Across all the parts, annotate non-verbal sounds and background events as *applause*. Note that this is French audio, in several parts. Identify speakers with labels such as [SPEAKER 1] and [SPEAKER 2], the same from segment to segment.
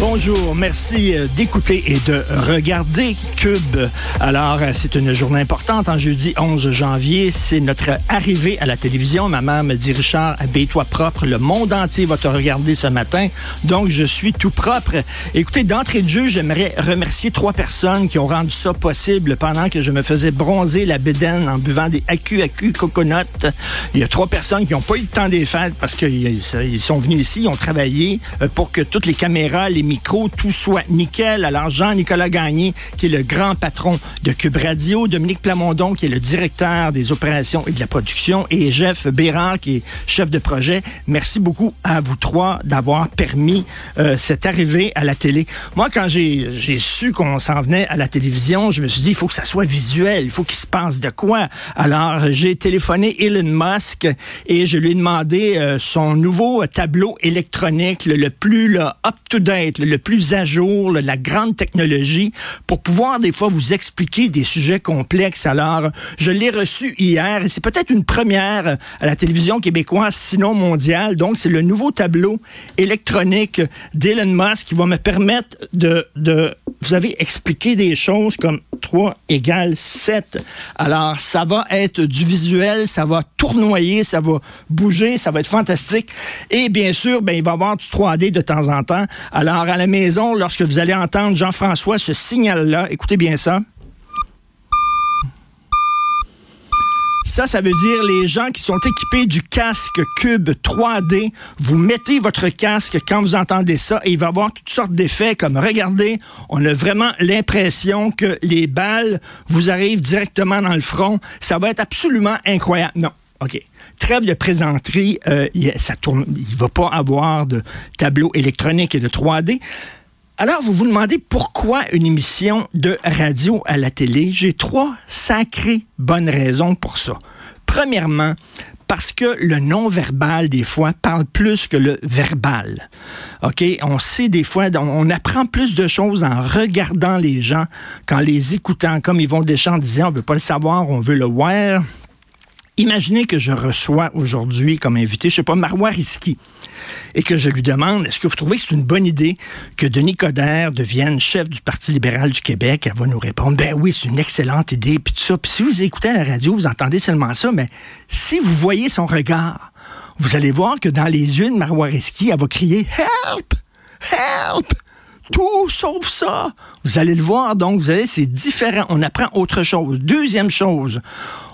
[SPEAKER 1] bonjour, merci euh, d'écouter et de regarder Cube. Alors, euh, c'est une journée importante en jeudi 11 janvier. C'est notre arrivée à la télévision. Ma mère me dit, Richard, habille-toi propre. Le monde entier va te regarder ce matin. Donc, je suis tout propre. Écoutez, d'entrée de jeu, j'aimerais remercier trois personnes qui ont rendu ça possible pendant que je me faisais bronzer la bédaine en buvant des AQ-AQ coconut. Il y a trois personnes qui n'ont pas eu le temps des parce qu'ils sont venus ici, ils ont travaillé pour que toutes les caméras, les micros, tout soit nickel. Alors, Jean-Nicolas Gagné, qui est le grand patron de Cube Radio, Dominique Plamondon, qui est le directeur des opérations et de la production, et Jeff Bérard, qui est chef de projet. Merci beaucoup à vous trois d'avoir permis euh, cette arrivée à la télé. Moi, quand j'ai su qu'on s'en venait à la télévision, je me suis dit, il faut que ça soit visuel, il faut qu'il se passe de quoi. Alors, j'ai téléphoné Elon Musk et je lui ai demandé euh, son nouveau tableau électronique, le, le plus le le plus à jour, la grande technologie, pour pouvoir des fois vous expliquer des sujets complexes. Alors, je l'ai reçu hier et c'est peut-être une première à la télévision québécoise, sinon mondiale. Donc, c'est le nouveau tableau électronique d'Elon Musk qui va me permettre de, de, vous avez expliqué des choses comme 3 égale 7. Alors, ça va être du visuel, ça va tournoyer, ça va bouger, ça va être fantastique. Et bien sûr, ben, il va y avoir du 3D de temps en temps. Alors, à la maison, lorsque vous allez entendre Jean-François ce signal-là, écoutez bien ça. Ça, ça veut dire les gens qui sont équipés du casque Cube 3D. Vous mettez votre casque quand vous entendez ça et il va avoir toutes sortes d'effets comme regardez, on a vraiment l'impression que les balles vous arrivent directement dans le front. Ça va être absolument incroyable. Non. OK. Trêve de présenterie, euh, ça tourne, il va pas avoir de tableau électronique et de 3D. Alors, vous vous demandez pourquoi une émission de radio à la télé? J'ai trois sacrées bonnes raisons pour ça. Premièrement, parce que le non-verbal, des fois, parle plus que le verbal. OK? On sait des fois, on apprend plus de choses en regardant les gens qu'en les écoutant. Comme Yvon Deschamps disait, on veut pas le savoir, on veut le voir. Imaginez que je reçois aujourd'hui comme invité, je sais pas, Marois Risky, et que je lui demande, est-ce que vous trouvez que c'est une bonne idée que Denis Coderre devienne chef du Parti libéral du Québec? Elle va nous répondre, ben oui, c'est une excellente idée, puis tout ça. Puis si vous écoutez la radio, vous entendez seulement ça, mais si vous voyez son regard, vous allez voir que dans les yeux de Marois Risky, elle va crier, help! Help! Tout sauf ça. Vous allez le voir, donc, vous allez, c'est différent. On apprend autre chose. Deuxième chose,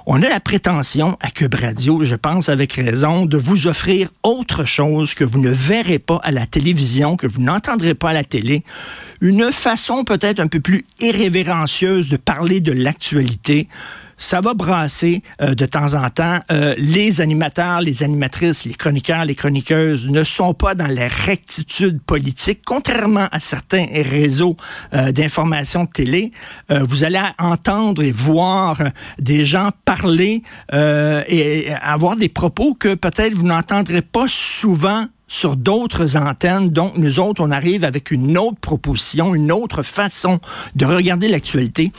[SPEAKER 1] on a la prétention à Cube Radio, je pense avec raison, de vous offrir autre chose que vous ne verrez pas à la télévision, que vous n'entendrez pas à la télé. Une façon peut-être un peu plus irrévérencieuse de parler de l'actualité ça va brasser euh, de temps en temps. Euh, les animateurs, les animatrices, les chroniqueurs, les chroniqueuses ne sont pas dans la rectitude politique, contrairement à certains réseaux euh, d'information de télé. vous allez entendre et voir des gens parler et avoir des propos que peut-être vous n'entendrez pas souvent sur d'autres antennes. Donc, nous autres, on arrive avec une autre proposition, une autre façon de regarder l'actualité.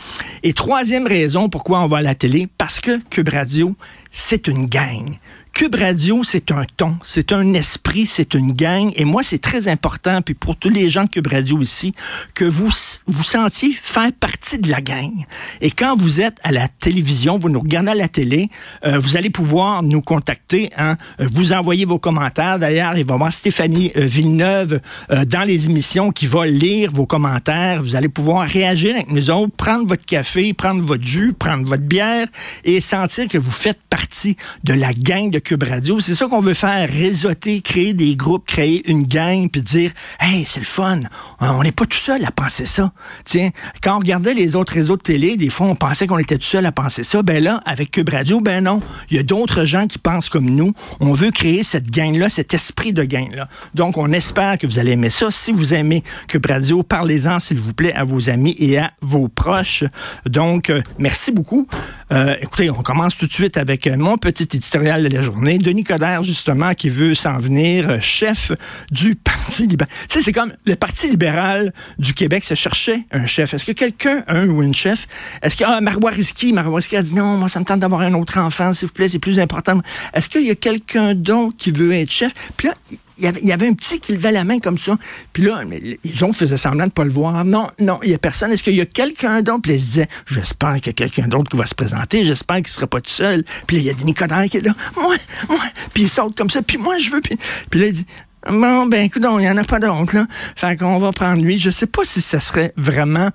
[SPEAKER 1] Et troisième raison pourquoi on va à la télé, parce que Cube Radio, c'est une gang. Cube Radio, c'est un ton, c'est un esprit, c'est une gang. Et moi, c'est très important, puis pour tous les gens de Cube Radio ici, que vous vous sentiez faire partie de la gang. Et quand vous êtes à la télévision, vous nous regardez à la télé, euh, vous allez pouvoir nous contacter, hein, vous envoyer vos commentaires. D'ailleurs, il va y avoir Stéphanie euh, Villeneuve euh, dans les émissions qui va lire vos commentaires. Vous allez pouvoir réagir avec nous autres, prendre votre café, prendre votre jus, prendre votre bière et sentir que vous faites partie de la gang de Cube Radio. C'est ça qu'on veut faire, réseauter, créer des groupes, créer une gang, puis dire, hey, c'est le fun. On n'est pas tout seul à penser ça. Tiens, quand on regardait les autres réseaux de télé, des fois, on pensait qu'on était tout seul à penser ça. Ben là, avec Cube Radio, ben non. Il y a d'autres gens qui pensent comme nous. On veut créer cette gang-là, cet esprit de gang-là. Donc, on espère que vous allez aimer ça. Si vous aimez Cube Radio, parlez-en, s'il vous plaît, à vos amis et à vos proches. Donc, euh, merci beaucoup. Euh, écoutez, on commence tout de suite avec euh, mon petit éditorial de la journée. Denis Coderre, justement, qui veut s'en venir euh, chef du *laughs* Parti libéral. Tu sais, c'est comme le Parti libéral du Québec se cherchait un chef. Est-ce que quelqu'un, un ou une chef, est-ce que ah, Marois Risky, Marois Risky a dit non, moi, ça me tente d'avoir un autre enfant, s'il vous plaît, c'est plus important. Est-ce qu'il y a quelqu'un d'autre qui veut être chef? Puis là, il y avait un petit qui levait la main comme ça. Puis là, les autres faisaient semblant de pas le voir. Non, non, il y a personne. Est-ce qu'il y a quelqu'un d'autre? Puis ils se disaient, j'espère qu'il y a quelqu'un d'autre qui va se présenter. J'espère qu'il sera pas tout seul. Puis là, il y a des Nicolas qui est là. Moi, moi. Puis il saute comme ça. Puis moi, je veux. Puis, puis là, il dit, Bon, ben, écoute, il n'y en a pas d'autres, là. Fait qu'on va prendre lui. Je sais pas si ce serait vraiment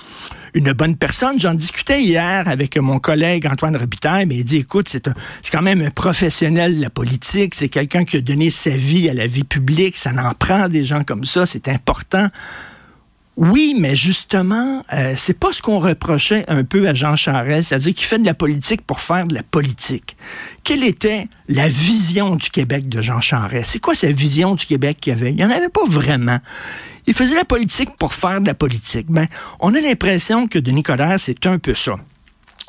[SPEAKER 1] une bonne personne. J'en discutais hier avec mon collègue Antoine Robitaille, mais il dit, écoute, c'est quand même un professionnel de la politique. C'est quelqu'un qui a donné sa vie à la vie publique. Ça n'en prend des gens comme ça. C'est important. Oui, mais justement, euh, c'est pas ce qu'on reprochait un peu à Jean Charest, c'est-à-dire qu'il fait de la politique pour faire de la politique. Quelle était la vision du Québec de Jean Charest? C'est quoi sa vision du Québec qu'il avait? Il n'y en avait pas vraiment. Il faisait la politique pour faire de la politique. Ben, on a l'impression que Denis Coderre, c'est un peu ça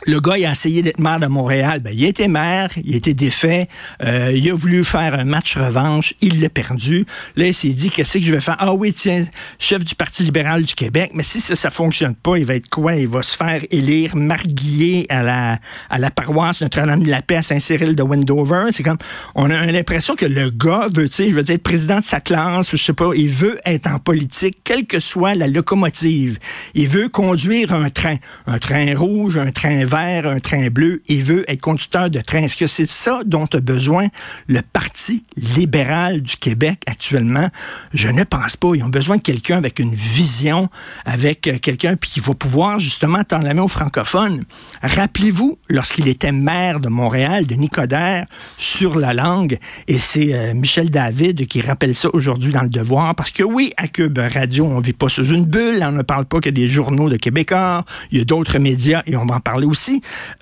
[SPEAKER 1] le gars, il a essayé d'être maire de Montréal. Ben, il été maire, il été défait. Euh, il a voulu faire un match revanche. Il l'a perdu. Là, il s'est dit, qu'est-ce que je vais faire? Ah oui, tiens, chef du Parti libéral du Québec. Mais si ça, ça fonctionne pas, il va être quoi? Il va se faire élire marguillé à la, à la paroisse Notre-Dame de la Paix à Saint-Cyril de Wendover. C'est comme, on a l'impression que le gars veut, tu sais, veut être président de sa classe, je sais pas, il veut être en politique, quelle que soit la locomotive. Il veut conduire un train. Un train rouge, un train vert, un train bleu, il veut être conducteur de train. Est-ce que c'est ça dont a besoin le Parti libéral du Québec actuellement? Je ne pense pas. Ils ont besoin de quelqu'un avec une vision, avec euh, quelqu'un qui va pouvoir justement tendre la main aux francophones. Rappelez-vous, lorsqu'il était maire de Montréal, de Nicodère, sur la langue, et c'est euh, Michel David qui rappelle ça aujourd'hui dans le Devoir, parce que oui, à Cube Radio, on vit pas sous une bulle, on ne parle pas que des journaux de Québécois, il y a d'autres médias, et on va en parler aussi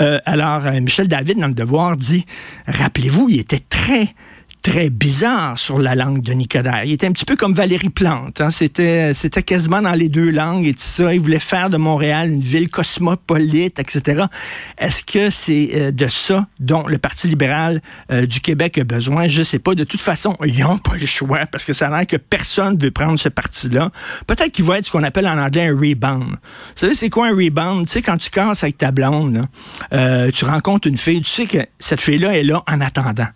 [SPEAKER 1] euh, alors, euh, Michel David, dans le Devoir, dit, rappelez-vous, il était très très bizarre sur la langue de Nicodère. Il était un petit peu comme Valérie Plante. Hein. C'était, c'était quasiment dans les deux langues et tout ça. Il voulait faire de Montréal une ville cosmopolite, etc. Est-ce que c'est euh, de ça dont le Parti libéral du Québec a besoin? Je sais pas. De toute façon, ils n'ont pas le choix parce que ça a l'air que personne ne veut prendre ce parti-là. Peut-être qu'il va être ce qu'on appelle en anglais un rebound. Vous savez, c'est quoi un rebound? Tu sais, quand tu casses avec ta blonde, euh, tu rencontres une fille, tu sais que cette fille-là est là en attendant.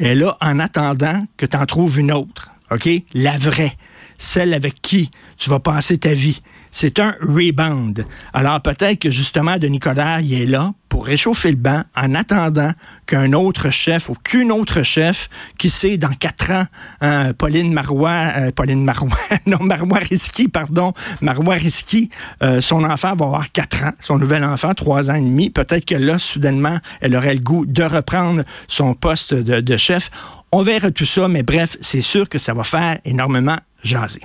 [SPEAKER 1] Est là en attendant que tu en trouves une autre. OK? La vraie. Celle avec qui tu vas passer ta vie. C'est un rebound. Alors peut-être que justement Denis Coderre, il est là pour réchauffer le banc en attendant qu'un autre chef ou qu'une autre chef, qui sait, dans quatre ans, hein, Pauline Marois, euh, Pauline Marois, *laughs* non, Marois Risky, pardon, Marois Risky, euh, son enfant va avoir quatre ans, son nouvel enfant, trois ans et demi. Peut-être que là, soudainement, elle aurait le goût de reprendre son poste de, de chef. On verra tout ça, mais bref, c'est sûr que ça va faire énormément jaser.